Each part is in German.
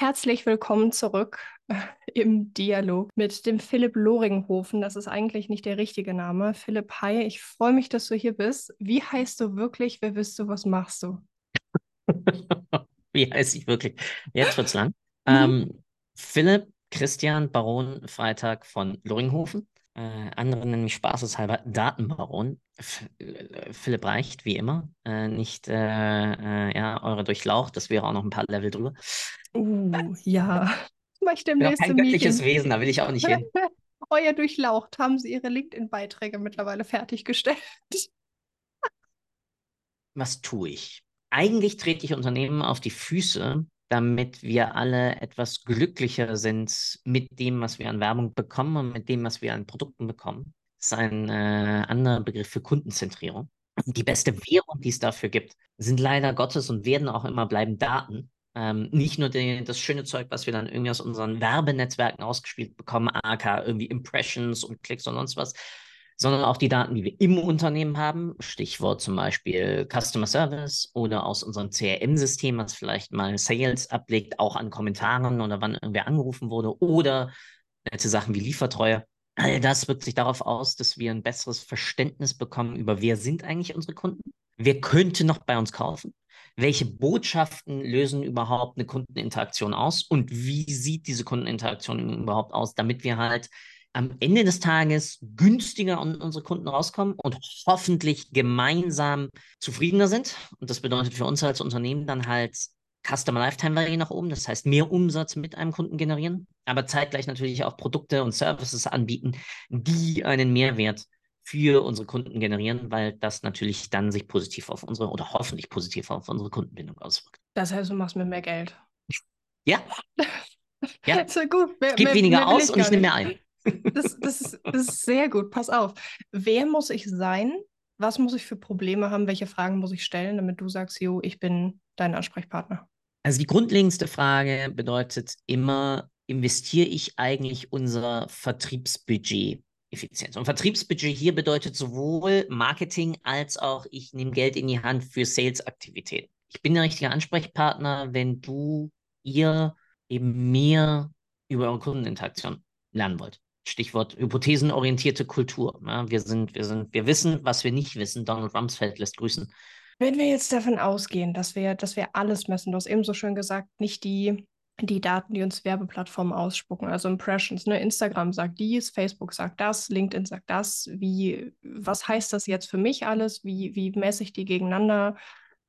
Herzlich willkommen zurück äh, im Dialog mit dem Philipp Loringhofen. Das ist eigentlich nicht der richtige Name. Philipp, hi, ich freue mich, dass du hier bist. Wie heißt du wirklich? Wer bist du? Was machst du? Wie heißt ich wirklich? Jetzt wird's lang. Mhm. Ähm, Philipp Christian Baron Freitag von Loringhofen. Äh, andere nennen mich spaßeshalber Datenbaron. F äh, Philipp reicht, wie immer. Äh, nicht äh, äh, ja, eure Durchlaucht, das wäre auch noch ein paar Level drüber. Uh, ja. Ich demnächst kein göttliches Wesen, da will ich auch nicht hin. Euer Durchlaucht, haben Sie Ihre LinkedIn-Beiträge mittlerweile fertiggestellt? Was tue ich? Eigentlich trete ich Unternehmen auf die Füße, damit wir alle etwas glücklicher sind mit dem, was wir an Werbung bekommen und mit dem, was wir an Produkten bekommen. Das ist ein äh, anderer Begriff für Kundenzentrierung. Die beste Währung, die es dafür gibt, sind leider Gottes und werden auch immer bleiben Daten. Ähm, nicht nur die, das schöne Zeug, was wir dann irgendwie aus unseren Werbenetzwerken ausgespielt bekommen, AK, irgendwie Impressions und Klicks und sonst was, sondern auch die Daten, die wir im Unternehmen haben, Stichwort zum Beispiel Customer Service oder aus unserem CRM-System, was vielleicht mal Sales ablegt, auch an Kommentaren oder wann irgendwer angerufen wurde oder nette Sachen wie Liefertreue. All das wirkt sich darauf aus, dass wir ein besseres Verständnis bekommen über, wer sind eigentlich unsere Kunden, wer könnte noch bei uns kaufen, welche Botschaften lösen überhaupt eine Kundeninteraktion aus und wie sieht diese Kundeninteraktion überhaupt aus, damit wir halt am Ende des Tages günstiger an unsere Kunden rauskommen und hoffentlich gemeinsam zufriedener sind. Und das bedeutet für uns als Unternehmen dann halt Customer Lifetime Value nach oben, das heißt mehr Umsatz mit einem Kunden generieren, aber zeitgleich natürlich auch Produkte und Services anbieten, die einen Mehrwert für unsere Kunden generieren, weil das natürlich dann sich positiv auf unsere oder hoffentlich positiv auf unsere Kundenbindung auswirkt. Das heißt, du machst mir mehr Geld. Ja. ja. Das ist gut. Mehr, ich gebe weniger mehr aus und ich nehme mehr ein. Das, das, ist, das ist sehr gut. Pass auf. Wer muss ich sein? Was muss ich für Probleme haben? Welche Fragen muss ich stellen, damit du sagst, jo, ich bin dein Ansprechpartner? Also die grundlegendste Frage bedeutet immer, investiere ich eigentlich unser Vertriebsbudget effizient? Und Vertriebsbudget hier bedeutet sowohl Marketing als auch ich nehme Geld in die Hand für Sales-Aktivitäten. Ich bin der richtige Ansprechpartner, wenn du, ihr eben mehr über eure Kundeninteraktion lernen wollt. Stichwort hypothesenorientierte Kultur. Ja, wir sind, wir sind, wir wissen, was wir nicht wissen. Donald Rumsfeld lässt grüßen. Wenn wir jetzt davon ausgehen, dass wir, dass wir alles messen, du hast eben so schön gesagt, nicht die, die Daten, die uns Werbeplattformen ausspucken, also Impressions, ne? Instagram sagt dies, Facebook sagt das, LinkedIn sagt das. Wie, was heißt das jetzt für mich alles? Wie, wie messe ich die gegeneinander?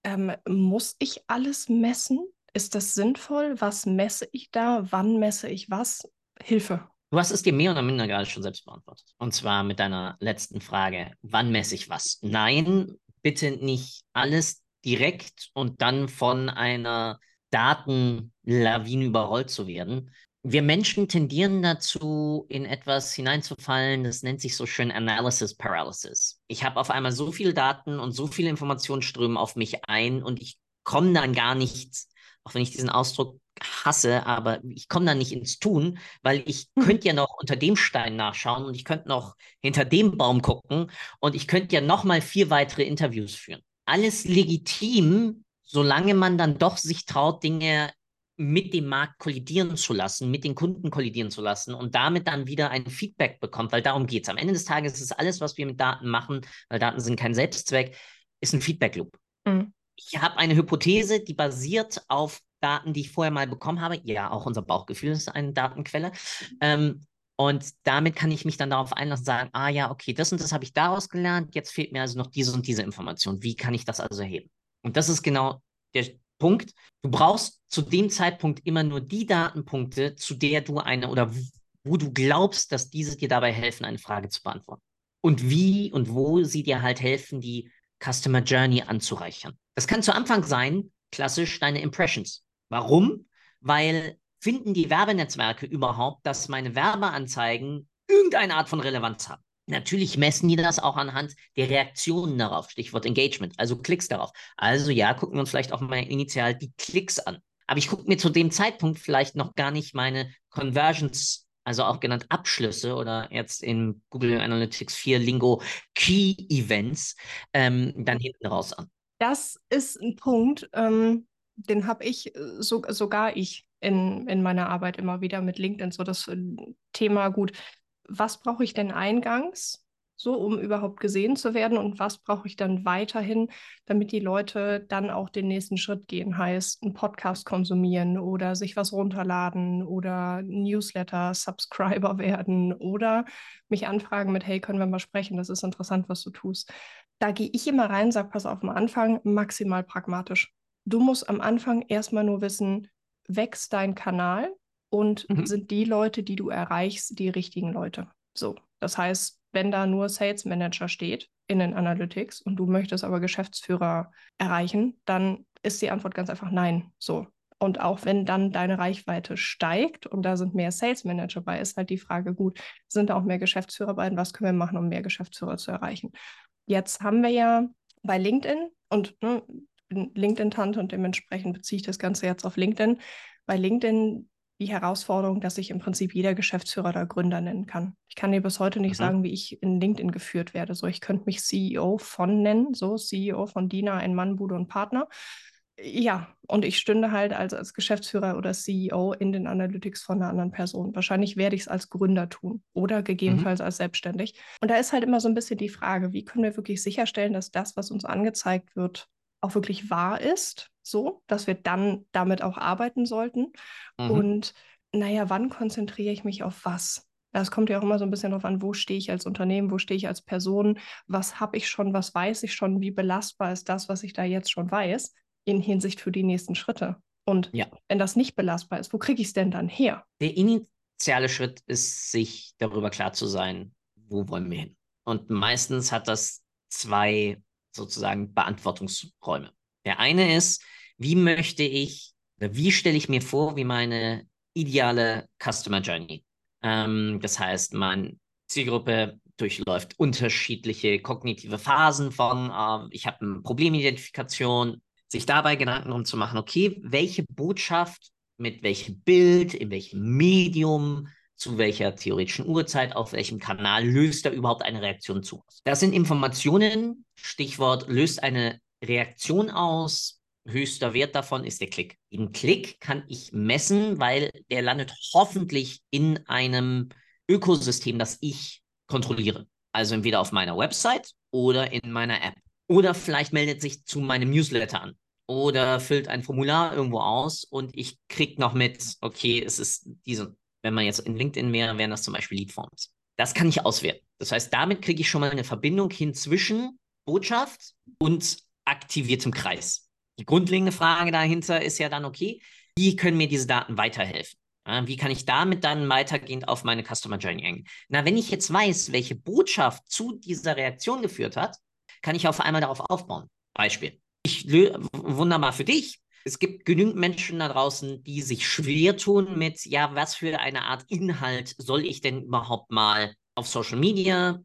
Ähm, muss ich alles messen? Ist das sinnvoll? Was messe ich da? Wann messe ich was? Hilfe. Du hast es dir mehr oder minder gerade schon selbst beantwortet. Und zwar mit deiner letzten Frage, wann messe ich was? Nein, bitte nicht alles direkt und dann von einer Datenlawine überrollt zu werden. Wir Menschen tendieren dazu, in etwas hineinzufallen, das nennt sich so schön Analysis Paralysis. Ich habe auf einmal so viele Daten und so viele Informationen strömen auf mich ein und ich komme dann gar nicht, auch wenn ich diesen Ausdruck hasse, aber ich komme da nicht ins Tun, weil ich mhm. könnte ja noch unter dem Stein nachschauen und ich könnte noch hinter dem Baum gucken und ich könnte ja noch mal vier weitere Interviews führen. Alles legitim, solange man dann doch sich traut, Dinge mit dem Markt kollidieren zu lassen, mit den Kunden kollidieren zu lassen und damit dann wieder ein Feedback bekommt, weil darum geht es. Am Ende des Tages ist alles, was wir mit Daten machen, weil Daten sind kein Selbstzweck, ist ein Feedback-Loop. Mhm. Ich habe eine Hypothese, die basiert auf Daten, die ich vorher mal bekommen habe. Ja, auch unser Bauchgefühl ist eine Datenquelle. Ähm, und damit kann ich mich dann darauf einlassen und sagen, ah ja, okay, das und das habe ich daraus gelernt, jetzt fehlt mir also noch diese und diese Information. Wie kann ich das also erheben? Und das ist genau der Punkt. Du brauchst zu dem Zeitpunkt immer nur die Datenpunkte, zu der du eine oder wo du glaubst, dass diese dir dabei helfen, eine Frage zu beantworten. Und wie und wo sie dir halt helfen, die Customer Journey anzureichern. Das kann zu Anfang sein, klassisch deine Impressions. Warum? Weil finden die Werbenetzwerke überhaupt, dass meine Werbeanzeigen irgendeine Art von Relevanz haben? Natürlich messen die das auch anhand der Reaktionen darauf, Stichwort Engagement, also Klicks darauf. Also ja, gucken wir uns vielleicht auch mal initial die Klicks an. Aber ich gucke mir zu dem Zeitpunkt vielleicht noch gar nicht meine Conversions, also auch genannt Abschlüsse oder jetzt in Google Analytics 4 Lingo Key Events, ähm, dann hinten raus an. Das ist ein Punkt, ähm, den habe ich, äh, so, sogar ich in, in meiner Arbeit immer wieder mit LinkedIn. So das äh, Thema, gut, was brauche ich denn eingangs? so, um überhaupt gesehen zu werden und was brauche ich dann weiterhin, damit die Leute dann auch den nächsten Schritt gehen, heißt einen Podcast konsumieren oder sich was runterladen oder Newsletter Subscriber werden oder mich anfragen mit, hey, können wir mal sprechen, das ist interessant, was du tust. Da gehe ich immer rein, sage, pass auf, am Anfang maximal pragmatisch. Du musst am Anfang erstmal nur wissen, wächst dein Kanal und mhm. sind die Leute, die du erreichst, die richtigen Leute. So, das heißt, wenn da nur Sales Manager steht in den Analytics und du möchtest aber Geschäftsführer erreichen, dann ist die Antwort ganz einfach nein. So. Und auch wenn dann deine Reichweite steigt und da sind mehr Sales Manager bei, ist halt die Frage, gut, sind da auch mehr Geschäftsführer bei und was können wir machen, um mehr Geschäftsführer zu erreichen? Jetzt haben wir ja bei LinkedIn und ne, LinkedIn-Tante und dementsprechend beziehe ich das Ganze jetzt auf LinkedIn. Bei LinkedIn die Herausforderung, dass sich im Prinzip jeder Geschäftsführer oder Gründer nennen kann. Ich kann dir bis heute nicht mhm. sagen, wie ich in LinkedIn geführt werde. So, ich könnte mich CEO von nennen, so CEO von Dina, ein Mann, Bude und Partner. Ja, und ich stünde halt als, als Geschäftsführer oder CEO in den Analytics von einer anderen Person. Wahrscheinlich werde ich es als Gründer tun oder gegebenenfalls mhm. als selbstständig. Und da ist halt immer so ein bisschen die Frage, wie können wir wirklich sicherstellen, dass das, was uns angezeigt wird, auch wirklich wahr ist, so, dass wir dann damit auch arbeiten sollten. Mhm. Und naja, wann konzentriere ich mich auf was? Das kommt ja auch immer so ein bisschen darauf an, wo stehe ich als Unternehmen, wo stehe ich als Person, was habe ich schon, was weiß ich schon, wie belastbar ist das, was ich da jetzt schon weiß, in Hinsicht für die nächsten Schritte. Und ja. wenn das nicht belastbar ist, wo kriege ich es denn dann her? Der initiale Schritt ist, sich darüber klar zu sein, wo wollen wir hin. Und meistens hat das zwei sozusagen Beantwortungsräume. Der eine ist, wie möchte ich, wie stelle ich mir vor, wie meine ideale Customer Journey. Ähm, das heißt, meine Zielgruppe durchläuft unterschiedliche kognitive Phasen von, äh, ich habe eine Problemidentifikation, sich dabei Gedanken darum zu machen, okay, welche Botschaft mit welchem Bild, in welchem Medium, zu welcher theoretischen Uhrzeit, auf welchem Kanal löst da überhaupt eine Reaktion zu. Das sind Informationen, Stichwort löst eine Reaktion aus, höchster Wert davon ist der Klick. Den Klick kann ich messen, weil der landet hoffentlich in einem Ökosystem, das ich kontrolliere. Also entweder auf meiner Website oder in meiner App. Oder vielleicht meldet sich zu meinem Newsletter an. Oder füllt ein Formular irgendwo aus und ich kriege noch mit, okay, es ist diese wenn man jetzt in LinkedIn wäre, wären das zum Beispiel Leadforms. Das kann ich auswerten. Das heißt, damit kriege ich schon mal eine Verbindung hin zwischen Botschaft und aktiviertem Kreis. Die grundlegende Frage dahinter ist ja dann, okay, wie können mir diese Daten weiterhelfen? Wie kann ich damit dann weitergehend auf meine Customer Journey eingehen? Na, wenn ich jetzt weiß, welche Botschaft zu dieser Reaktion geführt hat, kann ich auf einmal darauf aufbauen. Beispiel. Ich wunderbar für dich es gibt genügend Menschen da draußen, die sich schwer tun mit, ja, was für eine Art Inhalt soll ich denn überhaupt mal auf Social Media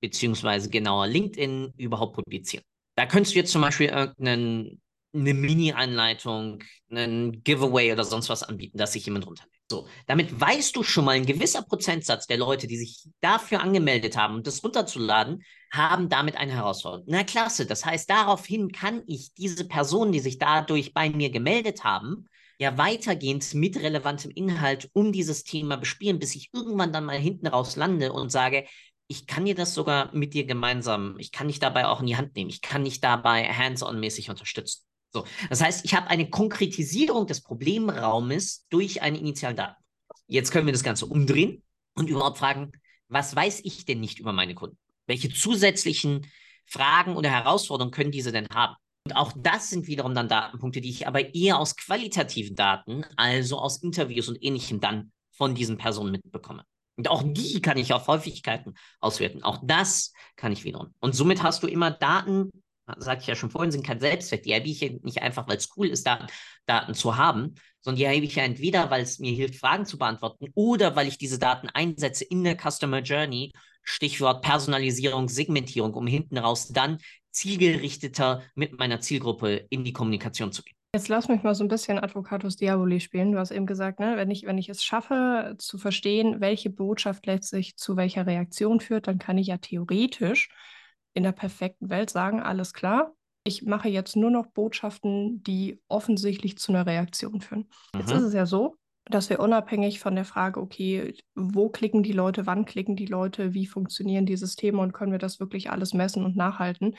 beziehungsweise genauer LinkedIn überhaupt publizieren. Da könntest du jetzt zum Beispiel irgendeinen eine Mini-Anleitung, einen Giveaway oder sonst was anbieten, dass sich jemand runterlädt. So, damit weißt du schon mal, ein gewisser Prozentsatz der Leute, die sich dafür angemeldet haben, das runterzuladen, haben damit eine Herausforderung. Na klasse, das heißt, daraufhin kann ich diese Personen, die sich dadurch bei mir gemeldet haben, ja weitergehend mit relevantem Inhalt um dieses Thema bespielen, bis ich irgendwann dann mal hinten raus lande und sage, ich kann dir das sogar mit dir gemeinsam, ich kann dich dabei auch in die Hand nehmen, ich kann dich dabei hands-on-mäßig unterstützen. So, das heißt, ich habe eine Konkretisierung des Problemraumes durch eine initiale Daten. Jetzt können wir das Ganze umdrehen und überhaupt fragen, was weiß ich denn nicht über meine Kunden? Welche zusätzlichen Fragen oder Herausforderungen können diese denn haben? Und auch das sind wiederum dann Datenpunkte, die ich aber eher aus qualitativen Daten, also aus Interviews und ähnlichem dann von diesen Personen mitbekomme. Und auch die kann ich auf Häufigkeiten auswerten. Auch das kann ich wiederum. Und somit hast du immer Daten, sagte ich ja schon vorhin, sind kein Selbstzweck. Die erhebe ich nicht einfach, weil es cool ist, Daten, Daten zu haben, sondern die erhebe ich ja entweder, weil es mir hilft, Fragen zu beantworten oder weil ich diese Daten einsetze in der Customer Journey, Stichwort Personalisierung, Segmentierung, um hinten raus dann zielgerichteter mit meiner Zielgruppe in die Kommunikation zu gehen. Jetzt lass mich mal so ein bisschen Advocatus Diaboli spielen. Du hast eben gesagt, ne, wenn ich, wenn ich es schaffe zu verstehen, welche Botschaft letztlich zu welcher Reaktion führt, dann kann ich ja theoretisch in der perfekten Welt sagen, alles klar, ich mache jetzt nur noch Botschaften, die offensichtlich zu einer Reaktion führen. Mhm. Jetzt ist es ja so, dass wir unabhängig von der Frage, okay, wo klicken die Leute, wann klicken die Leute, wie funktionieren die Systeme und können wir das wirklich alles messen und nachhalten,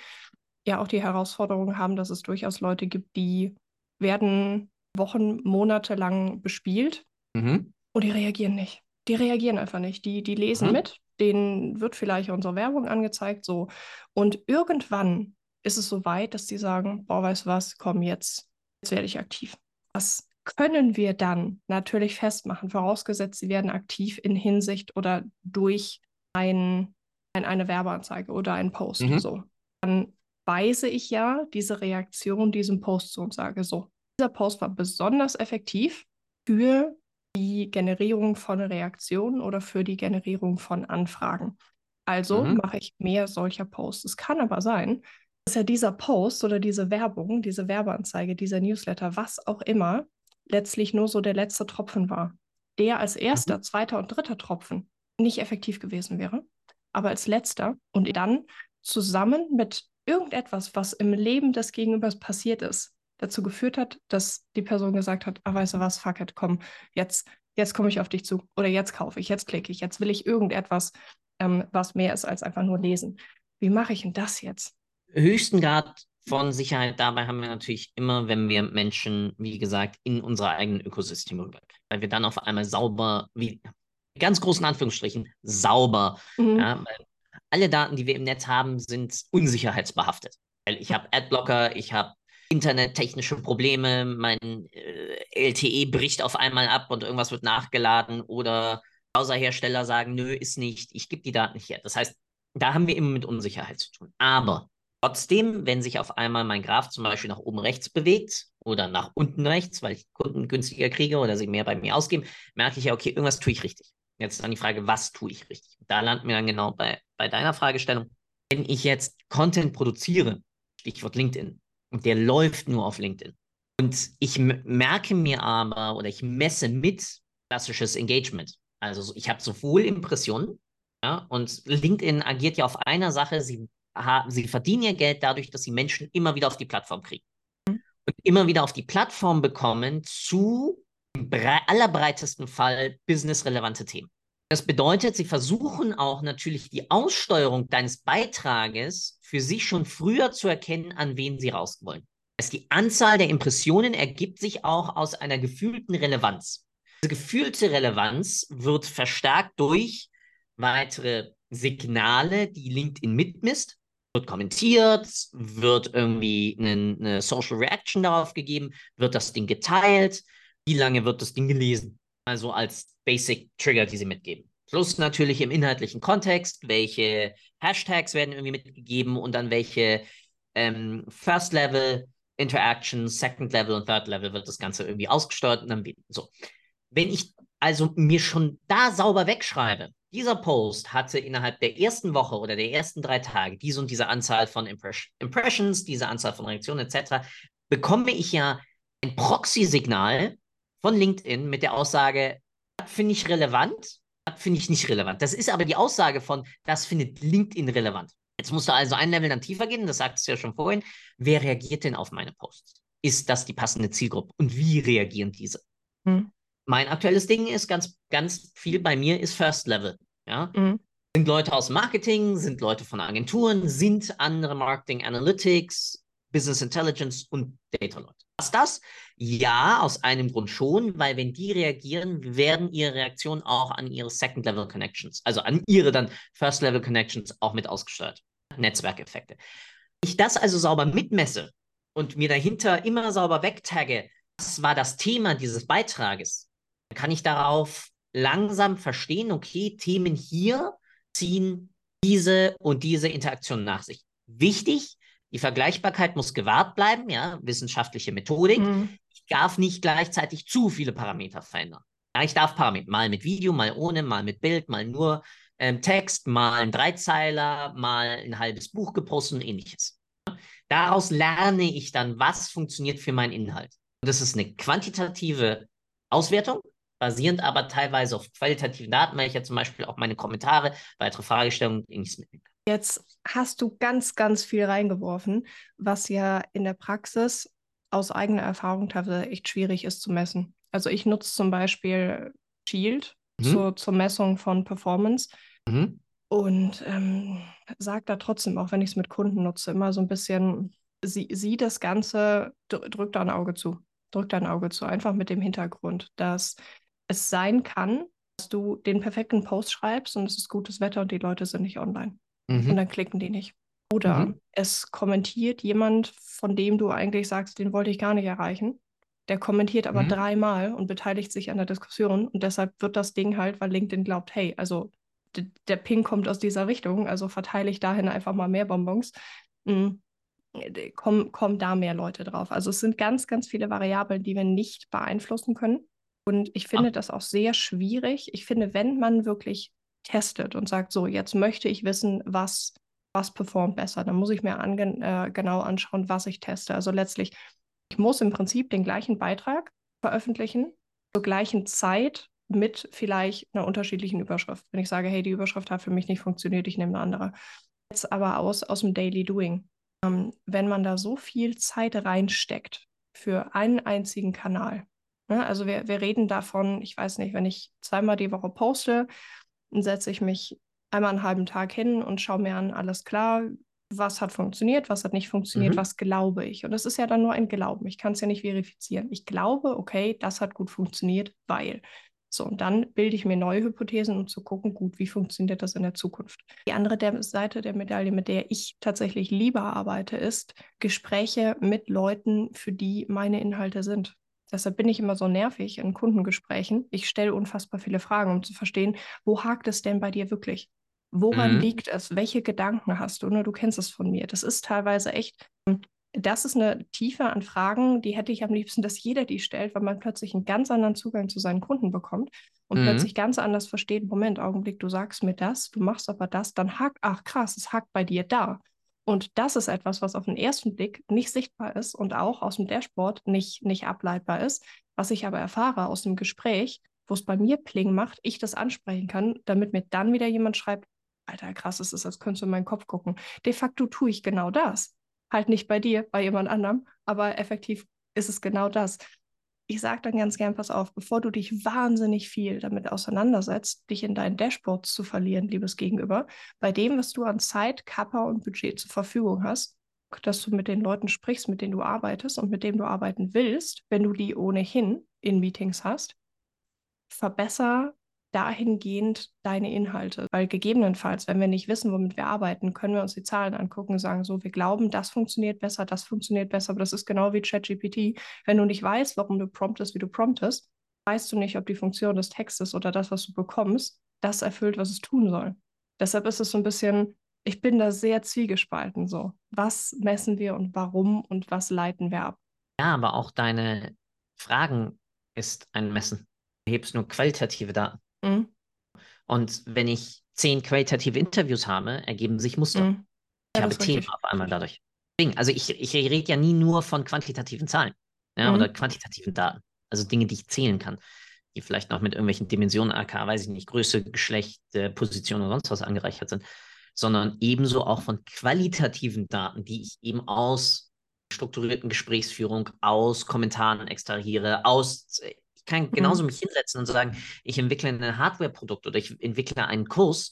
ja auch die Herausforderung haben, dass es durchaus Leute gibt, die werden Wochen, Monate lang bespielt mhm. und die reagieren nicht. Die reagieren einfach nicht. Die, die lesen mhm. mit, denen wird vielleicht unsere Werbung angezeigt, so. Und irgendwann ist es so weit, dass die sagen, boah, weißt du was, komm jetzt, jetzt werde ich aktiv. Was können wir dann natürlich festmachen, vorausgesetzt, sie werden aktiv in Hinsicht oder durch ein, ein eine Werbeanzeige oder einen Post. Mhm. So. Dann weise ich ja diese Reaktion diesem Post zu und sage so, dieser Post war besonders effektiv für die Generierung von Reaktionen oder für die Generierung von Anfragen. Also mhm. mache ich mehr solcher Posts. Es kann aber sein, dass ja dieser Post oder diese Werbung, diese Werbeanzeige, dieser Newsletter, was auch immer, letztlich nur so der letzte Tropfen war. Der als erster, mhm. zweiter und dritter Tropfen nicht effektiv gewesen wäre, aber als letzter und dann zusammen mit irgendetwas, was im Leben des Gegenübers passiert ist, dazu geführt hat, dass die Person gesagt hat, ah, weißt du was, fuck it, komm, jetzt, jetzt komme ich auf dich zu oder jetzt kaufe ich, jetzt klicke ich, jetzt will ich irgendetwas, ähm, was mehr ist als einfach nur lesen. Wie mache ich denn das jetzt? Höchsten Grad von Sicherheit dabei haben wir natürlich immer, wenn wir Menschen, wie gesagt, in unsere eigenen Ökosysteme rüberkriegen, weil wir dann auf einmal sauber, wie ganz großen Anführungsstrichen, sauber, mhm. ja, alle Daten, die wir im Netz haben, sind unsicherheitsbehaftet. Ich habe Adblocker, ich habe internettechnische Probleme, mein äh, LTE bricht auf einmal ab und irgendwas wird nachgeladen oder Browserhersteller sagen, nö, ist nicht, ich gebe die Daten nicht her. Das heißt, da haben wir immer mit Unsicherheit zu tun. Aber Trotzdem, wenn sich auf einmal mein Graph zum Beispiel nach oben rechts bewegt oder nach unten rechts, weil ich Kunden günstiger kriege oder sie mehr bei mir ausgeben, merke ich ja, okay, irgendwas tue ich richtig. Jetzt ist dann die Frage, was tue ich richtig? Da landen wir dann genau bei, bei deiner Fragestellung. Wenn ich jetzt Content produziere, Stichwort LinkedIn, und der läuft nur auf LinkedIn, und ich merke mir aber oder ich messe mit klassisches Engagement. Also ich habe sowohl Impressionen, ja, und LinkedIn agiert ja auf einer Sache, sie sie verdienen ihr Geld dadurch, dass sie Menschen immer wieder auf die Plattform kriegen. Mhm. Und immer wieder auf die Plattform bekommen zu im allerbreitesten Fall businessrelevante Themen. Das bedeutet, sie versuchen auch natürlich die Aussteuerung deines Beitrages für sich schon früher zu erkennen, an wen sie raus wollen. Das die Anzahl der Impressionen ergibt sich auch aus einer gefühlten Relevanz. Diese gefühlte Relevanz wird verstärkt durch weitere Signale, die LinkedIn mitmisst wird kommentiert, wird irgendwie eine, eine, Social Reaction darauf gegeben, wird das Ding geteilt, wie lange wird das Ding gelesen? Also als Basic Trigger, die sie mitgeben. Plus natürlich im inhaltlichen Kontext, welche Hashtags werden irgendwie mitgegeben und dann welche ähm, First Level Interactions, Second Level und Third Level wird das Ganze irgendwie ausgesteuert und dann so. Wenn ich also mir schon da sauber wegschreibe, dieser Post hatte innerhalb der ersten Woche oder der ersten drei Tage diese und diese Anzahl von Impress Impressions, diese Anzahl von Reaktionen etc., bekomme ich ja ein Proxy-Signal von LinkedIn mit der Aussage, das finde ich relevant, das finde ich nicht relevant. Das ist aber die Aussage von, das findet LinkedIn relevant. Jetzt musst du also ein Level dann tiefer gehen, das sagtest du ja schon vorhin. Wer reagiert denn auf meine Posts? Ist das die passende Zielgruppe? Und wie reagieren diese? Hm. Mein aktuelles Ding ist ganz, ganz viel bei mir ist First Level. Ja? Mhm. Sind Leute aus Marketing, sind Leute von Agenturen, sind andere Marketing Analytics, Business Intelligence und Data-Leute. Was das? Ja, aus einem Grund schon, weil wenn die reagieren, werden ihre Reaktionen auch an ihre Second-Level-Connections, also an ihre dann First-Level-Connections auch mit ausgesteuert. Netzwerkeffekte. Ich das also sauber mitmesse und mir dahinter immer sauber wegtagge, was war das Thema dieses Beitrages, kann ich darauf langsam verstehen, okay, Themen hier ziehen diese und diese Interaktion nach sich. Wichtig, die Vergleichbarkeit muss gewahrt bleiben, ja, wissenschaftliche Methodik. Mhm. Ich darf nicht gleichzeitig zu viele Parameter verändern. Ja, ich darf Parameter, mal mit Video, mal ohne, mal mit Bild, mal nur ähm, Text, mal ein Dreizeiler, mal ein halbes Buch gepostet und ähnliches. Daraus lerne ich dann, was funktioniert für meinen Inhalt. Und das ist eine quantitative Auswertung, basierend aber teilweise auf qualitativen Daten, weil ich ja zum Beispiel auch meine Kommentare, weitere Fragestellungen ähnliches mitnehmen kann. Jetzt hast du ganz, ganz viel reingeworfen, was ja in der Praxis aus eigener Erfahrung teilweise echt schwierig ist zu messen. Also ich nutze zum Beispiel Shield mhm. zur, zur Messung von Performance mhm. und ähm, sage da trotzdem, auch wenn ich es mit Kunden nutze, immer so ein bisschen, sieh, sieh das Ganze, drück da ein Auge zu. Drück da ein Auge zu, einfach mit dem Hintergrund, dass es sein kann, dass du den perfekten Post schreibst und es ist gutes Wetter und die Leute sind nicht online. Mhm. Und dann klicken die nicht. Oder mhm. es kommentiert jemand, von dem du eigentlich sagst, den wollte ich gar nicht erreichen. Der kommentiert aber mhm. dreimal und beteiligt sich an der Diskussion. Und deshalb wird das Ding halt, weil LinkedIn glaubt, hey, also der Ping kommt aus dieser Richtung, also verteile ich dahin einfach mal mehr Bonbons. Mhm. Kommen, kommen da mehr Leute drauf. Also es sind ganz, ganz viele Variablen, die wir nicht beeinflussen können. Und ich finde ah. das auch sehr schwierig. Ich finde, wenn man wirklich testet und sagt, so, jetzt möchte ich wissen, was, was performt besser, dann muss ich mir äh, genau anschauen, was ich teste. Also letztlich, ich muss im Prinzip den gleichen Beitrag veröffentlichen, zur gleichen Zeit mit vielleicht einer unterschiedlichen Überschrift. Wenn ich sage, hey, die Überschrift hat für mich nicht funktioniert, ich nehme eine andere. Jetzt aber aus, aus dem Daily Doing. Ähm, wenn man da so viel Zeit reinsteckt für einen einzigen Kanal, ne? also wir, wir reden davon, ich weiß nicht, wenn ich zweimal die Woche poste, dann setze ich mich einmal einen halben Tag hin und schaue mir an, alles klar, was hat funktioniert, was hat nicht funktioniert, mhm. was glaube ich. Und das ist ja dann nur ein Glauben. Ich kann es ja nicht verifizieren. Ich glaube, okay, das hat gut funktioniert, weil. So, und dann bilde ich mir neue Hypothesen, um zu gucken, gut, wie funktioniert das in der Zukunft. Die andere der Seite der Medaille, mit der ich tatsächlich lieber arbeite, ist Gespräche mit Leuten, für die meine Inhalte sind. Deshalb bin ich immer so nervig in Kundengesprächen. Ich stelle unfassbar viele Fragen, um zu verstehen, wo hakt es denn bei dir wirklich? Woran mhm. liegt es? Welche Gedanken hast du? Ne, du kennst es von mir. Das ist teilweise echt, das ist eine Tiefe an Fragen, die hätte ich am liebsten, dass jeder die stellt, weil man plötzlich einen ganz anderen Zugang zu seinen Kunden bekommt und mhm. plötzlich ganz anders versteht, Moment, Augenblick, du sagst mir das, du machst aber das, dann hakt, ach krass, es hakt bei dir da. Und das ist etwas, was auf den ersten Blick nicht sichtbar ist und auch aus dem Dashboard nicht, nicht ableitbar ist, was ich aber erfahre aus dem Gespräch, wo es bei mir Pling macht, ich das ansprechen kann, damit mir dann wieder jemand schreibt, Alter, krass, es ist, als könntest du in meinen Kopf gucken. De facto tue ich genau das. Halt nicht bei dir, bei jemand anderem, aber effektiv ist es genau das ich sage dann ganz gern, pass auf, bevor du dich wahnsinnig viel damit auseinandersetzt, dich in deinen Dashboards zu verlieren, liebes Gegenüber, bei dem, was du an Zeit, Kappa und Budget zur Verfügung hast, dass du mit den Leuten sprichst, mit denen du arbeitest und mit denen du arbeiten willst, wenn du die ohnehin in Meetings hast, verbessere dahingehend deine Inhalte. Weil gegebenenfalls, wenn wir nicht wissen, womit wir arbeiten, können wir uns die Zahlen angucken und sagen, so, wir glauben, das funktioniert besser, das funktioniert besser, aber das ist genau wie ChatGPT. Wenn du nicht weißt, warum du promptest, wie du promptest, weißt du nicht, ob die Funktion des Textes oder das, was du bekommst, das erfüllt, was es tun soll. Deshalb ist es so ein bisschen, ich bin da sehr zwiegespalten so. Was messen wir und warum und was leiten wir ab? Ja, aber auch deine Fragen ist ein Messen. Du hebst nur qualitative Daten. Mhm. Und wenn ich zehn qualitative Interviews habe, ergeben sich Muster. Mhm. ich habe Themen richtig. auf einmal dadurch. Also ich, ich rede ja nie nur von quantitativen Zahlen ja, mhm. oder quantitativen Daten. Also Dinge, die ich zählen kann, die vielleicht noch mit irgendwelchen Dimensionen AK, weiß ich nicht, Größe, Geschlecht, äh, Position oder sonst was angereichert sind, sondern ebenso auch von qualitativen Daten, die ich eben aus strukturierten Gesprächsführung, aus Kommentaren extrahiere, aus äh, kann mhm. genauso mich hinsetzen und sagen, ich entwickle ein Hardware-Produkt oder ich entwickle einen Kurs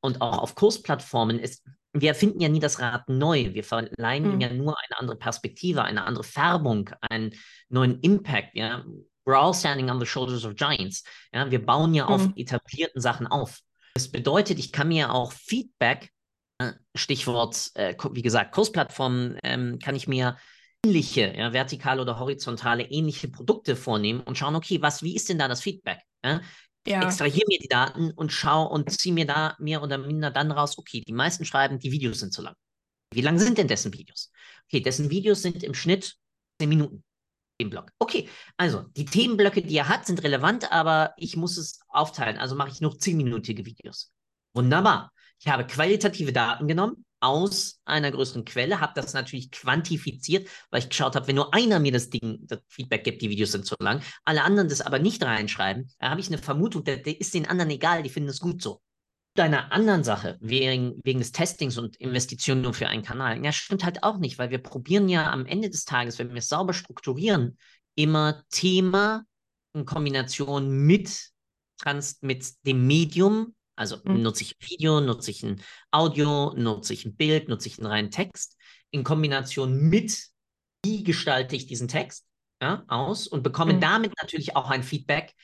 und auch auf Kursplattformen ist, wir erfinden ja nie das Rad neu. Wir verleihen mhm. ja nur eine andere Perspektive, eine andere Färbung, einen neuen Impact. Ja? We're all standing on the shoulders of giants. Ja? Wir bauen ja mhm. auf etablierten Sachen auf. Das bedeutet, ich kann mir auch Feedback, äh, Stichwort, äh, wie gesagt, Kursplattformen, ähm, kann ich mir ähnliche, ja, vertikale oder horizontale ähnliche Produkte vornehmen und schauen, okay, was, wie ist denn da das Feedback? Ja? Ja. Extrahiere mir die Daten und schau und ziehe mir da mehr oder minder dann raus, okay, die meisten schreiben, die Videos sind zu lang. Wie lang sind denn dessen Videos? Okay, dessen Videos sind im Schnitt 10 Minuten im Block. Okay, also die Themenblöcke, die er hat, sind relevant, aber ich muss es aufteilen. Also mache ich nur 10-minütige Videos. Wunderbar. Ich habe qualitative Daten genommen, aus einer größeren Quelle, habe das natürlich quantifiziert, weil ich geschaut habe, wenn nur einer mir das Ding, das Feedback gibt, die Videos sind zu lang, alle anderen das aber nicht reinschreiben, da habe ich eine Vermutung, der, der ist den anderen egal, die finden es gut so. deiner anderen Sache, wegen, wegen des Testings und Investitionen nur für einen Kanal, ja, stimmt halt auch nicht, weil wir probieren ja am Ende des Tages, wenn wir es sauber strukturieren, immer Thema in Kombination mit, mit dem Medium, also mhm. nutze ich ein Video, nutze ich ein Audio, nutze ich ein Bild, nutze ich einen reinen Text, in Kombination mit, wie gestalte ich diesen Text ja, aus und bekomme mhm. damit natürlich auch ein Feedback,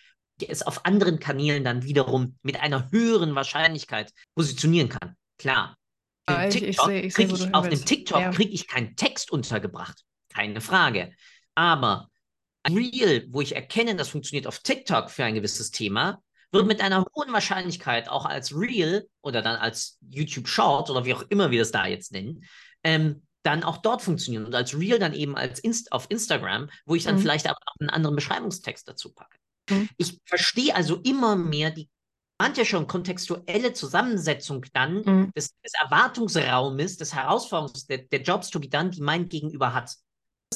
es auf anderen Kanälen dann wiederum mit einer höheren Wahrscheinlichkeit positionieren kann. Klar. Ja, ich, ich seh, ich seh, ich, auf dem TikTok ja. kriege ich keinen Text untergebracht. Keine Frage. Aber ein Reel, wo ich erkenne, das funktioniert auf TikTok für ein gewisses Thema, wird mit einer hohen Wahrscheinlichkeit auch als Reel oder dann als YouTube Short oder wie auch immer wir das da jetzt nennen, ähm, dann auch dort funktionieren und als Reel dann eben als Inst auf Instagram, wo ich dann mhm. vielleicht auch einen anderen Beschreibungstext dazu packe. Mhm. Ich verstehe also immer mehr die manche schon kontextuelle Zusammensetzung dann mhm. des, des, Erwartungsraumes, des Herausforderungs, der, der, Jobs to be done, die mein Gegenüber hat.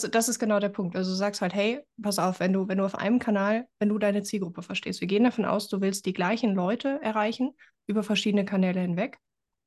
Das, das, ist genau der Punkt. Also du sagst halt, hey, pass auf, wenn du, wenn du auf einem Kanal, wenn du deine Zielgruppe verstehst, wir gehen davon aus, du willst die gleichen Leute erreichen über verschiedene Kanäle hinweg.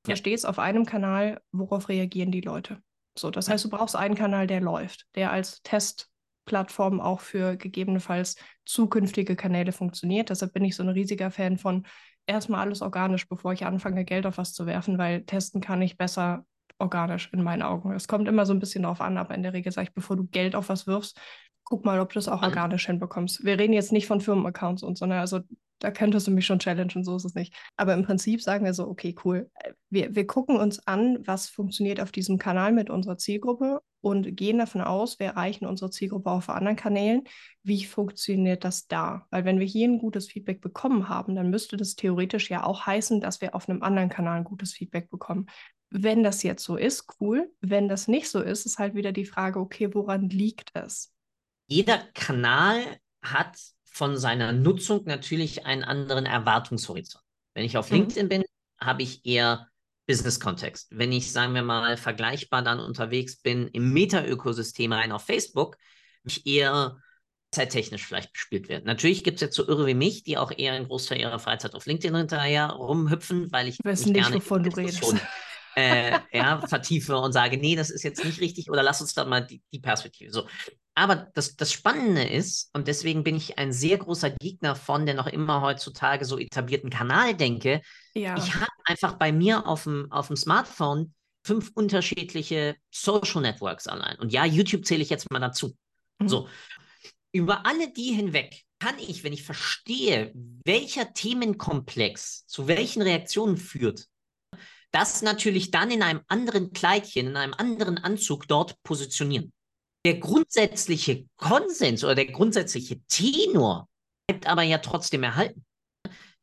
Ja. verstehst auf einem Kanal, worauf reagieren die Leute. So, das heißt, du brauchst einen Kanal, der läuft, der als Test Plattform auch für gegebenenfalls zukünftige Kanäle funktioniert. Deshalb bin ich so ein riesiger Fan von erstmal alles organisch, bevor ich anfange, Geld auf was zu werfen, weil testen kann ich besser organisch in meinen Augen. Es kommt immer so ein bisschen darauf an, aber in der Regel sage ich, bevor du Geld auf was wirfst, guck mal, ob du es auch organisch hinbekommst. Wir reden jetzt nicht von Firmenaccounts und so, ne? also da könntest du mich schon challengen, so ist es nicht. Aber im Prinzip sagen wir so, okay, cool. Wir, wir gucken uns an, was funktioniert auf diesem Kanal mit unserer Zielgruppe und gehen davon aus, wir erreichen unsere Zielgruppe auch auf anderen Kanälen. Wie funktioniert das da? Weil wenn wir hier ein gutes Feedback bekommen haben, dann müsste das theoretisch ja auch heißen, dass wir auf einem anderen Kanal ein gutes Feedback bekommen. Wenn das jetzt so ist, cool. Wenn das nicht so ist, ist halt wieder die Frage, okay, woran liegt es? Jeder Kanal hat von seiner Nutzung natürlich einen anderen Erwartungshorizont. Wenn ich auf mhm. LinkedIn bin, habe ich eher Business-Kontext. Wenn ich, sagen wir mal, vergleichbar dann unterwegs bin im Meta-Ökosystem rein auf Facebook, ich eher zeittechnisch vielleicht bespielt werden. Natürlich gibt es jetzt so Irre wie mich, die auch eher einen Großteil ihrer Freizeit auf LinkedIn hinterher rumhüpfen, weil ich, ich weiß nicht, gerne wovon du redest äh, ja, vertiefe und sage, nee, das ist jetzt nicht richtig oder lass uns da mal die, die Perspektive. So. Aber das, das Spannende ist, und deswegen bin ich ein sehr großer Gegner von der noch immer heutzutage so etablierten Kanaldenke. Ja. Ich habe einfach bei mir auf dem, auf dem Smartphone fünf unterschiedliche Social Networks allein. Und ja, YouTube zähle ich jetzt mal dazu. Mhm. So. Über alle die hinweg kann ich, wenn ich verstehe, welcher Themenkomplex zu welchen Reaktionen führt, das natürlich dann in einem anderen Kleidchen, in einem anderen Anzug dort positionieren. Der grundsätzliche Konsens oder der grundsätzliche Tenor bleibt aber ja trotzdem erhalten.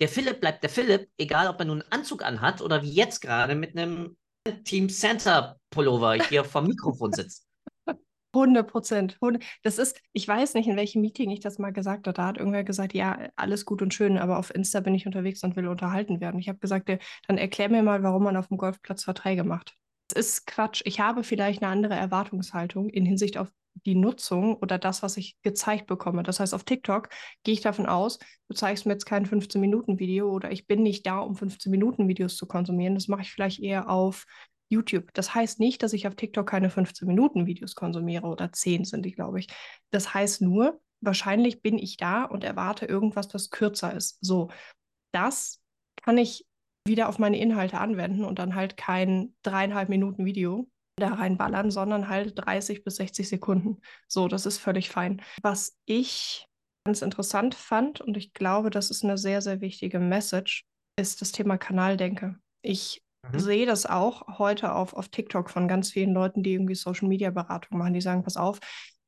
Der Philipp bleibt der Philipp, egal ob er nun einen Anzug anhat oder wie jetzt gerade mit einem Team Center Pullover hier vom Mikrofon sitzt. 100 Prozent. Das ist, ich weiß nicht, in welchem Meeting ich das mal gesagt habe. Da hat irgendwer gesagt, ja, alles gut und schön, aber auf Insta bin ich unterwegs und will unterhalten werden. Ich habe gesagt, dann erklär mir mal, warum man auf dem Golfplatz Verträge macht. Das ist Quatsch. Ich habe vielleicht eine andere Erwartungshaltung in Hinsicht auf die Nutzung oder das, was ich gezeigt bekomme. Das heißt, auf TikTok gehe ich davon aus, du zeigst mir jetzt kein 15-Minuten-Video oder ich bin nicht da, um 15-Minuten-Videos zu konsumieren. Das mache ich vielleicht eher auf YouTube. Das heißt nicht, dass ich auf TikTok keine 15-Minuten-Videos konsumiere oder 10 sind die, glaube ich. Das heißt nur, wahrscheinlich bin ich da und erwarte irgendwas, das kürzer ist. So, das kann ich wieder auf meine Inhalte anwenden und dann halt kein dreieinhalb Minuten Video da reinballern, sondern halt 30 bis 60 Sekunden. So, das ist völlig fein. Was ich ganz interessant fand und ich glaube, das ist eine sehr, sehr wichtige Message, ist das Thema Kanaldenke. Ich Mhm. sehe das auch heute auf, auf TikTok von ganz vielen Leuten, die irgendwie Social Media Beratung machen, die sagen, pass auf,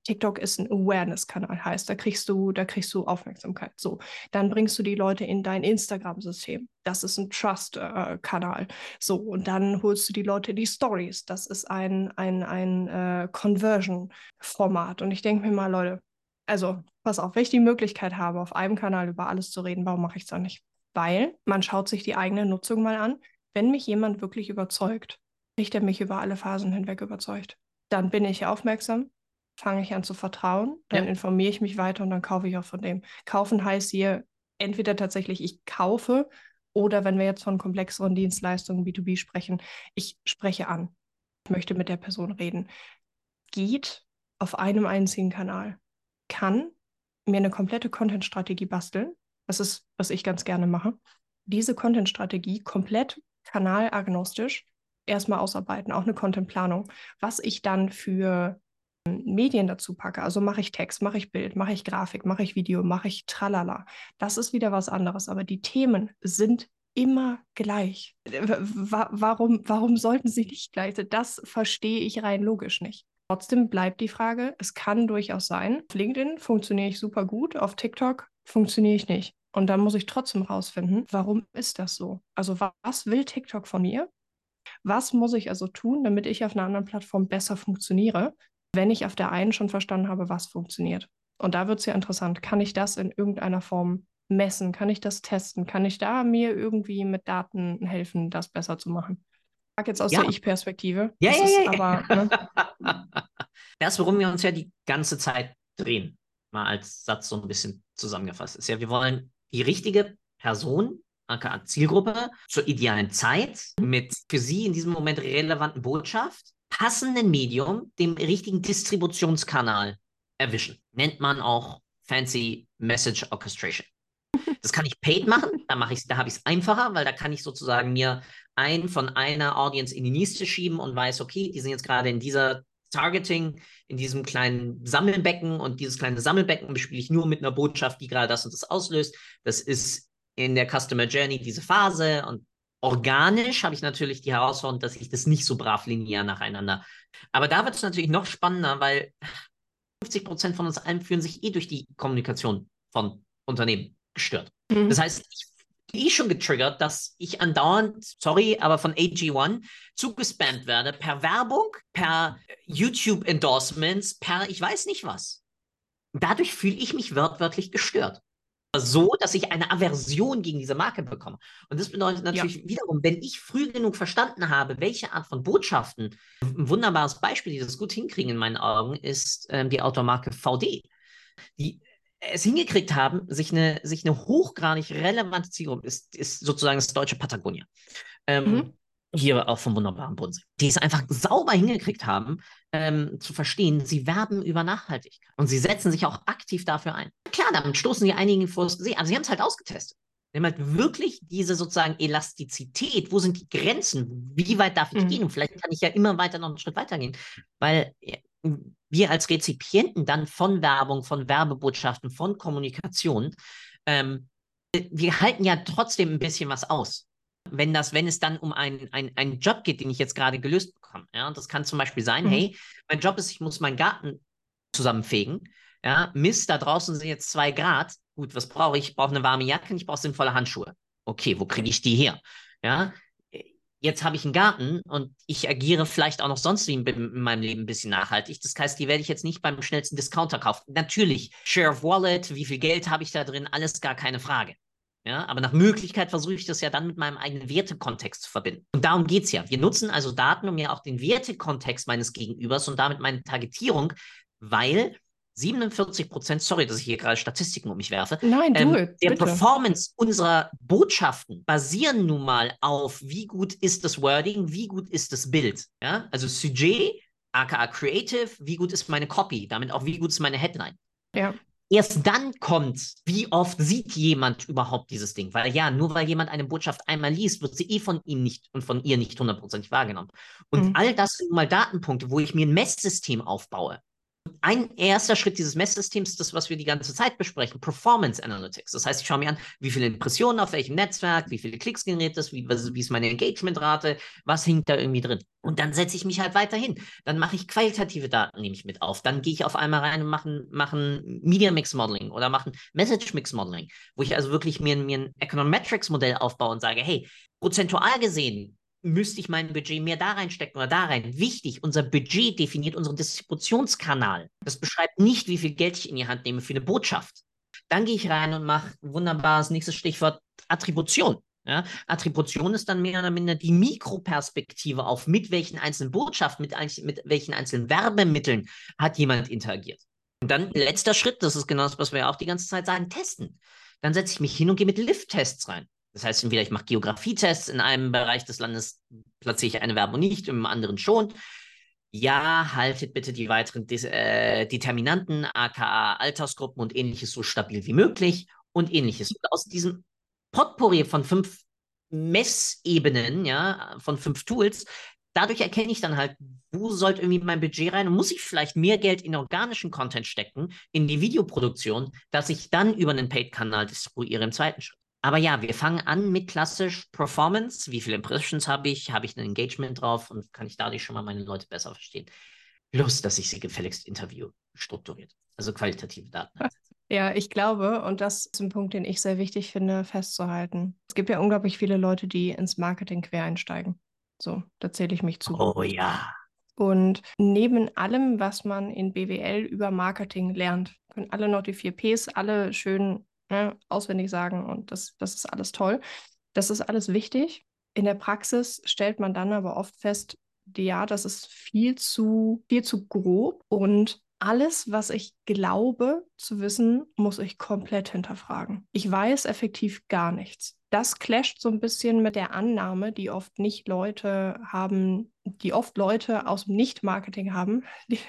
TikTok ist ein Awareness-Kanal, heißt, da kriegst du, da kriegst du Aufmerksamkeit. So, dann bringst du die Leute in dein Instagram-System. Das ist ein Trust-Kanal. Äh, so, und dann holst du die Leute in die Stories. Das ist ein, ein, ein äh, Conversion-Format. Und ich denke mir mal, Leute, also pass auf, wenn ich die Möglichkeit habe, auf einem Kanal über alles zu reden, warum mache ich es dann nicht? Weil man schaut sich die eigene Nutzung mal an wenn mich jemand wirklich überzeugt, nicht der mich über alle Phasen hinweg überzeugt, dann bin ich aufmerksam, fange ich an zu vertrauen, dann ja. informiere ich mich weiter und dann kaufe ich auch von dem. Kaufen heißt hier entweder tatsächlich, ich kaufe Oder wenn wir jetzt von komplexeren Dienstleistungen B2B sprechen, ich spreche an, ich möchte mit der Person reden. Geht auf einem einzigen Kanal, kann mir eine komplette Content-Strategie basteln. Das ist, was ich ganz gerne mache. Diese Content-Strategie komplett kanalagnostisch erstmal ausarbeiten, auch eine Content-Planung, was ich dann für Medien dazu packe. Also mache ich Text, mache ich Bild, mache ich Grafik, mache ich Video, mache ich Tralala. Das ist wieder was anderes, aber die Themen sind immer gleich. Warum, warum sollten sie nicht gleich sein? Das verstehe ich rein logisch nicht. Trotzdem bleibt die Frage, es kann durchaus sein, auf LinkedIn funktioniere ich super gut, auf TikTok funktioniere ich nicht. Und dann muss ich trotzdem rausfinden, warum ist das so? Also was will TikTok von mir? Was muss ich also tun, damit ich auf einer anderen Plattform besser funktioniere, wenn ich auf der einen schon verstanden habe, was funktioniert? Und da wird es ja interessant. Kann ich das in irgendeiner Form messen? Kann ich das testen? Kann ich da mir irgendwie mit Daten helfen, das besser zu machen? Ich sage jetzt aus ja. der Ich-Perspektive. Ja, das ja, ja, aber, ne? Das, worum wir uns ja die ganze Zeit drehen, mal als Satz so ein bisschen zusammengefasst, ist ja, wir wollen die richtige Person, aka Zielgruppe, zur idealen Zeit mit für sie in diesem Moment relevanten Botschaft, passenden Medium, dem richtigen Distributionskanal erwischen. Nennt man auch Fancy Message Orchestration. Das kann ich paid machen, da mache ich da habe ich es einfacher, weil da kann ich sozusagen mir ein von einer Audience in die nächste schieben und weiß, okay, die sind jetzt gerade in dieser Targeting, in diesem kleinen Sammelbecken und dieses kleine Sammelbecken bespiele ich nur mit einer Botschaft, die gerade das und das auslöst. Das ist in der Customer Journey diese Phase und organisch habe ich natürlich die Herausforderung, dass ich das nicht so brav linear nacheinander. Aber da wird es natürlich noch spannender, weil 50 Prozent von uns allen fühlen sich eh durch die Kommunikation von Unternehmen gestört. Mhm. Das heißt, ich eh schon getriggert, dass ich andauernd, sorry, aber von AG1 zugespammt werde per Werbung, per YouTube-Endorsements, per ich weiß nicht was. Dadurch fühle ich mich wörtlich gestört. So, dass ich eine Aversion gegen diese Marke bekomme. Und das bedeutet natürlich ja. wiederum, wenn ich früh genug verstanden habe, welche Art von Botschaften, ein wunderbares Beispiel, die das gut hinkriegen in meinen Augen, ist ähm, die Automarke VD. Die es hingekriegt haben, sich eine, sich eine hochgradig relevante Zielgruppe, ist, ist sozusagen das deutsche Patagonia. Ähm, mhm. Hier auch vom wunderbaren Bodensee. Die es einfach sauber hingekriegt haben, ähm, zu verstehen, sie werben über Nachhaltigkeit. Und sie setzen sich auch aktiv dafür ein. Klar, damit stoßen sie einigen vor das Gesicht, aber sie haben es halt ausgetestet. Sie haben halt wirklich diese sozusagen Elastizität, wo sind die Grenzen, wie weit darf ich mhm. gehen? Und vielleicht kann ich ja immer weiter noch einen Schritt weiter gehen. Weil wir als Rezipienten dann von Werbung, von Werbebotschaften, von Kommunikation, ähm, wir halten ja trotzdem ein bisschen was aus. Wenn, das, wenn es dann um einen, einen, Job geht, den ich jetzt gerade gelöst bekomme. Ja, das kann zum Beispiel sein, mhm. hey, mein Job ist, ich muss meinen Garten zusammenfegen. Ja, Mist, da draußen sind jetzt zwei Grad. Gut, was brauche ich? Ich brauche eine warme Jacke und ich brauche sinnvolle Handschuhe. Okay, wo kriege ich die her? Ja, jetzt habe ich einen Garten und ich agiere vielleicht auch noch sonst in, in, meinem Leben ein bisschen nachhaltig. Das heißt, die werde ich jetzt nicht beim schnellsten Discounter kaufen. Natürlich, Share of Wallet, wie viel Geld habe ich da drin, alles gar keine Frage. Ja, aber nach Möglichkeit versuche ich das ja dann mit meinem eigenen Wertekontext zu verbinden. Und darum geht es ja. Wir nutzen also Daten, um ja auch den Wertekontext meines Gegenübers und damit meine Targetierung, weil 47 Prozent, sorry, dass ich hier gerade Statistiken um mich werfe. Nein, du, ähm, Der bitte. Performance unserer Botschaften basieren nun mal auf, wie gut ist das Wording, wie gut ist das Bild. Ja? Also Sujet, aka Creative, wie gut ist meine Copy, damit auch wie gut ist meine Headline. Ja. Erst dann kommt, wie oft sieht jemand überhaupt dieses Ding? Weil ja, nur weil jemand eine Botschaft einmal liest, wird sie eh von ihm nicht und von ihr nicht hundertprozentig wahrgenommen. Und mhm. all das sind mal Datenpunkte, wo ich mir ein Messsystem aufbaue ein erster Schritt dieses Messsystems das, was wir die ganze Zeit besprechen, Performance Analytics. Das heißt, ich schaue mir an, wie viele Impressionen auf welchem Netzwerk, wie viele Klicks generiert das, wie, wie ist meine Engagementrate, was hängt da irgendwie drin. Und dann setze ich mich halt weiter hin. Dann mache ich qualitative Daten, nehme ich mit auf. Dann gehe ich auf einmal rein und mache machen Media Mix Modeling oder mache Message Mix Modeling, wo ich also wirklich mir, mir ein Econometrics Modell aufbaue und sage, hey, prozentual gesehen, müsste ich mein Budget mehr da reinstecken oder da rein. Wichtig, unser Budget definiert unseren Distributionskanal. Das beschreibt nicht, wie viel Geld ich in die Hand nehme für eine Botschaft. Dann gehe ich rein und mache wunderbares nächstes Stichwort Attribution. Ja, Attribution ist dann mehr oder minder die Mikroperspektive auf, mit welchen einzelnen Botschaften, mit, mit welchen einzelnen Werbemitteln hat jemand interagiert. Und dann letzter Schritt, das ist genau das, was wir auch die ganze Zeit sagen, testen. Dann setze ich mich hin und gehe mit Lift-Tests rein. Das heißt, entweder ich mache Geografietests in einem Bereich des Landes, platziere ich eine Werbung nicht, im anderen schon. Ja, haltet bitte die weiteren Des äh, Determinanten, aka Altersgruppen und ähnliches so stabil wie möglich und ähnliches. Und aus diesem Potpourri von fünf Messebenen, ja, von fünf Tools, dadurch erkenne ich dann halt, wo sollte irgendwie mein Budget rein und muss ich vielleicht mehr Geld in organischen Content stecken, in die Videoproduktion, dass ich dann über einen Paid-Kanal distribuiere im zweiten Schritt. Aber ja, wir fangen an mit klassisch Performance. Wie viele Impressions habe ich? Habe ich ein Engagement drauf und kann ich dadurch schon mal meine Leute besser verstehen? Plus, dass ich sie gefälligst interview strukturiert, also qualitative Daten. Ja, ich glaube, und das ist ein Punkt, den ich sehr wichtig finde, festzuhalten. Es gibt ja unglaublich viele Leute, die ins Marketing quer einsteigen. So, da zähle ich mich zu. Oh ja. Und neben allem, was man in BWL über Marketing lernt, können alle noch die vier Ps, alle schön ne, auswendig sagen und das, das ist alles toll. Das ist alles wichtig. In der Praxis stellt man dann aber oft fest, ja, das ist viel zu, viel zu grob und alles, was ich glaube zu wissen, muss ich komplett hinterfragen. Ich weiß effektiv gar nichts. Das clasht so ein bisschen mit der Annahme, die oft nicht Leute haben, die oft Leute aus dem Nicht-Marketing haben, die,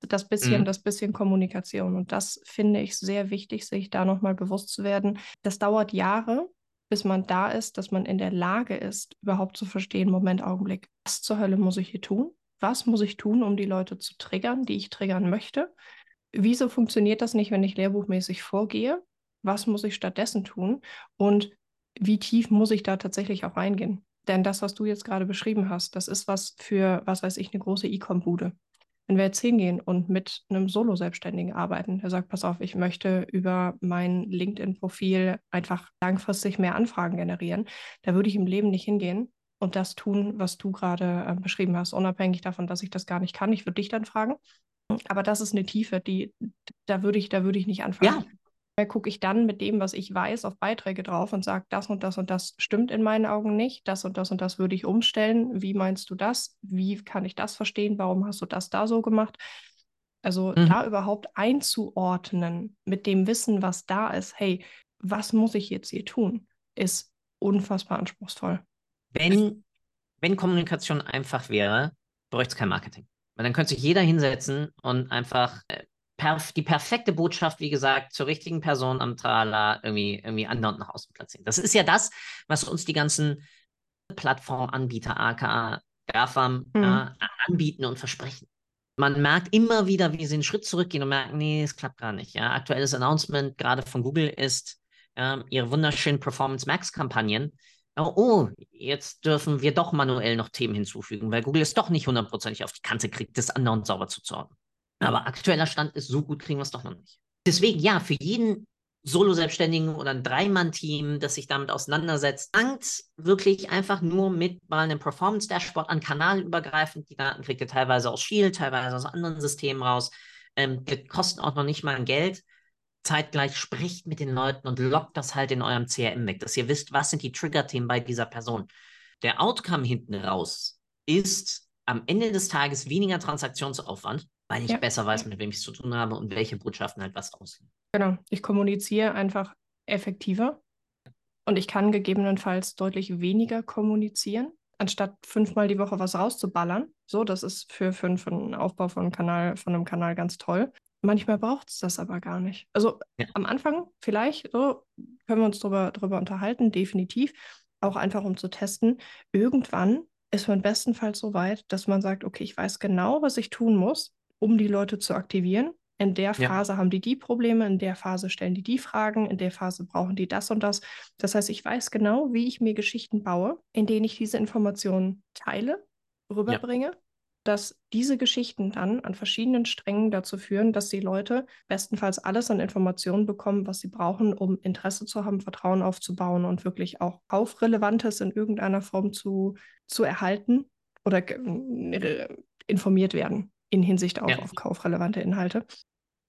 das bisschen, mhm. das bisschen Kommunikation. Und das finde ich sehr wichtig, sich da nochmal bewusst zu werden. Das dauert Jahre, bis man da ist, dass man in der Lage ist, überhaupt zu verstehen, Moment, Augenblick, was zur Hölle muss ich hier tun? Was muss ich tun, um die Leute zu triggern, die ich triggern möchte? Wieso funktioniert das nicht, wenn ich lehrbuchmäßig vorgehe? Was muss ich stattdessen tun? Und wie tief muss ich da tatsächlich auch reingehen? Denn das, was du jetzt gerade beschrieben hast, das ist was für, was weiß ich, eine große E-Com-Bude. Wenn wir jetzt hingehen und mit einem Solo-Selbstständigen arbeiten, der sagt, pass auf, ich möchte über mein LinkedIn-Profil einfach langfristig mehr Anfragen generieren, da würde ich im Leben nicht hingehen und das tun, was du gerade äh, beschrieben hast, unabhängig davon, dass ich das gar nicht kann. Ich würde dich dann fragen. Aber das ist eine Tiefe, die, da würde ich, da würde ich nicht anfangen. Ja, gucke ich dann mit dem, was ich weiß, auf Beiträge drauf und sage, das und das und das stimmt in meinen Augen nicht, das und das und das würde ich umstellen. Wie meinst du das? Wie kann ich das verstehen? Warum hast du das da so gemacht? Also mhm. da überhaupt einzuordnen mit dem Wissen, was da ist, hey, was muss ich jetzt hier tun, ist unfassbar anspruchsvoll. Wenn, wenn Kommunikation einfach wäre, bräuchte es kein Marketing. Weil dann könnte sich jeder hinsetzen und einfach äh, perf die perfekte Botschaft, wie gesagt, zur richtigen Person am Trala irgendwie, irgendwie andauernd nach außen platzieren. Das ist ja das, was uns die ganzen Plattformanbieter, aka GAFAM, mhm. äh, anbieten und versprechen. Man merkt immer wieder, wie sie einen Schritt zurückgehen und merken, nee, es klappt gar nicht. Ja? Aktuelles Announcement gerade von Google ist äh, ihre wunderschönen Performance Max-Kampagnen. Oh, oh, jetzt dürfen wir doch manuell noch Themen hinzufügen, weil Google es doch nicht hundertprozentig auf die Kante kriegt, das andauernd sauber zu sorgen. Aber aktueller Stand ist, so gut kriegen wir es doch noch nicht. Deswegen, ja, für jeden Solo-Selbstständigen oder ein Dreimann-Team, das sich damit auseinandersetzt, fangt wirklich einfach nur mit mal einem Performance-Dashboard an, kanalübergreifend. Die Daten kriegt ihr teilweise aus Shield, teilweise aus anderen Systemen raus. Ähm, kosten auch noch nicht mal ein Geld. Zeitgleich spricht mit den Leuten und lockt das halt in eurem CRM weg, dass ihr wisst, was sind die Trigger-Themen bei dieser Person. Der Outcome hinten raus ist am Ende des Tages weniger Transaktionsaufwand, weil ich ja. besser weiß, mit wem ich es zu tun habe und welche Botschaften halt was aussehen. Genau, ich kommuniziere einfach effektiver und ich kann gegebenenfalls deutlich weniger kommunizieren, anstatt fünfmal die Woche was rauszuballern. So, das ist für, für, für einen Aufbau von einem Kanal, von einem Kanal ganz toll. Manchmal braucht es das aber gar nicht. Also ja. am Anfang vielleicht, so können wir uns darüber, darüber unterhalten, definitiv. Auch einfach um zu testen. Irgendwann ist man bestenfalls so weit, dass man sagt, okay, ich weiß genau, was ich tun muss, um die Leute zu aktivieren. In der Phase ja. haben die die Probleme, in der Phase stellen die die Fragen, in der Phase brauchen die das und das. Das heißt, ich weiß genau, wie ich mir Geschichten baue, in denen ich diese Informationen teile, rüberbringe, ja. dass diese Geschichten dann an verschiedenen Strängen dazu führen, dass die Leute bestenfalls alles an Informationen bekommen, was sie brauchen, um Interesse zu haben, Vertrauen aufzubauen und wirklich auch Kaufrelevantes in irgendeiner Form zu, zu erhalten oder äh, informiert werden in Hinsicht auch ja. auf kaufrelevante Inhalte.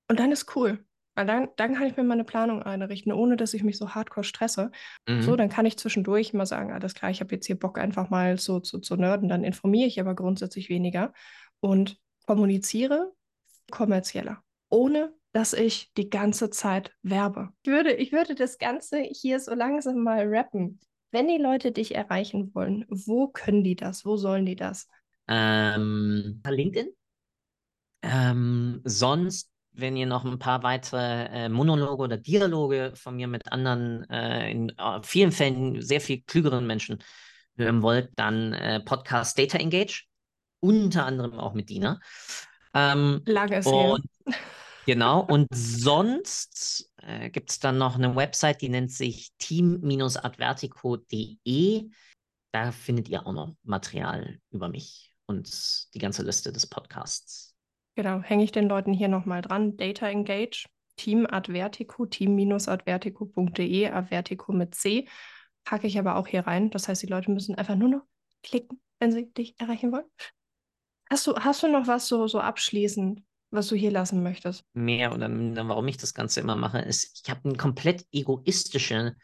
Und dann ist cool. Dann, dann kann ich mir meine Planung einrichten, ohne dass ich mich so hardcore stresse. Mhm. So, dann kann ich zwischendurch mal sagen, alles klar, ich habe jetzt hier Bock einfach mal so zu, zu nerden, dann informiere ich aber grundsätzlich weniger und kommuniziere kommerzieller, ohne dass ich die ganze Zeit werbe. Ich würde, ich würde das Ganze hier so langsam mal rappen. Wenn die Leute dich erreichen wollen, wo können die das? Wo sollen die das? Ähm, LinkedIn. Ähm, sonst, wenn ihr noch ein paar weitere äh, Monologe oder Dialoge von mir mit anderen, äh, in äh, vielen Fällen sehr viel klügeren Menschen hören wollt, dann äh, Podcast Data Engage, unter anderem auch mit Dina. Ähm, Lange ist her. Genau, und sonst äh, gibt es dann noch eine Website, die nennt sich team-advertico.de. Da findet ihr auch noch Material über mich und die ganze Liste des Podcasts. Genau, hänge ich den Leuten hier nochmal dran. Data Engage, Team Advertico, team-advertico.de, Advertico mit C, packe ich aber auch hier rein. Das heißt, die Leute müssen einfach nur noch klicken, wenn sie dich erreichen wollen. Hast du, hast du noch was so, so abschließend, was du hier lassen möchtest? Mehr oder minder, warum ich das Ganze immer mache, ist, ich habe einen komplett egoistischen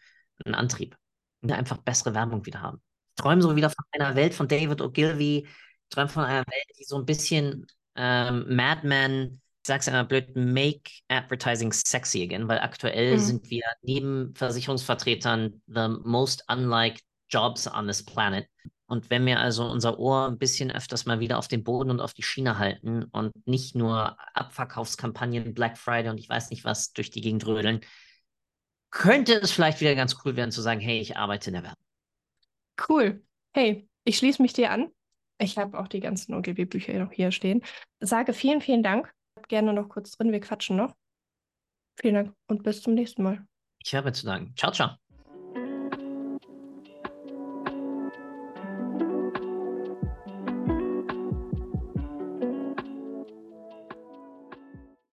Antrieb. Ich will einfach bessere Werbung wieder haben. Ich träume so wieder von einer Welt von David Ogilvy. Ich träume von einer Welt, die so ein bisschen ähm, Madman, ich sag's einmal blöd, make advertising sexy again, weil aktuell mhm. sind wir neben Versicherungsvertretern the most unlike jobs on this planet. Und wenn wir also unser Ohr ein bisschen öfters mal wieder auf den Boden und auf die Schiene halten und nicht nur Abverkaufskampagnen, Black Friday und ich weiß nicht was durch die Gegend rödeln, könnte es vielleicht wieder ganz cool werden zu sagen, hey, ich arbeite in der Werbung. Cool. Hey, ich schließe mich dir an. Ich habe auch die ganzen OGB-Bücher noch hier stehen. Sage vielen, vielen Dank. Gerne noch kurz drin, wir quatschen noch. Vielen Dank und bis zum nächsten Mal. Ich habe zu danken. Ciao, ciao.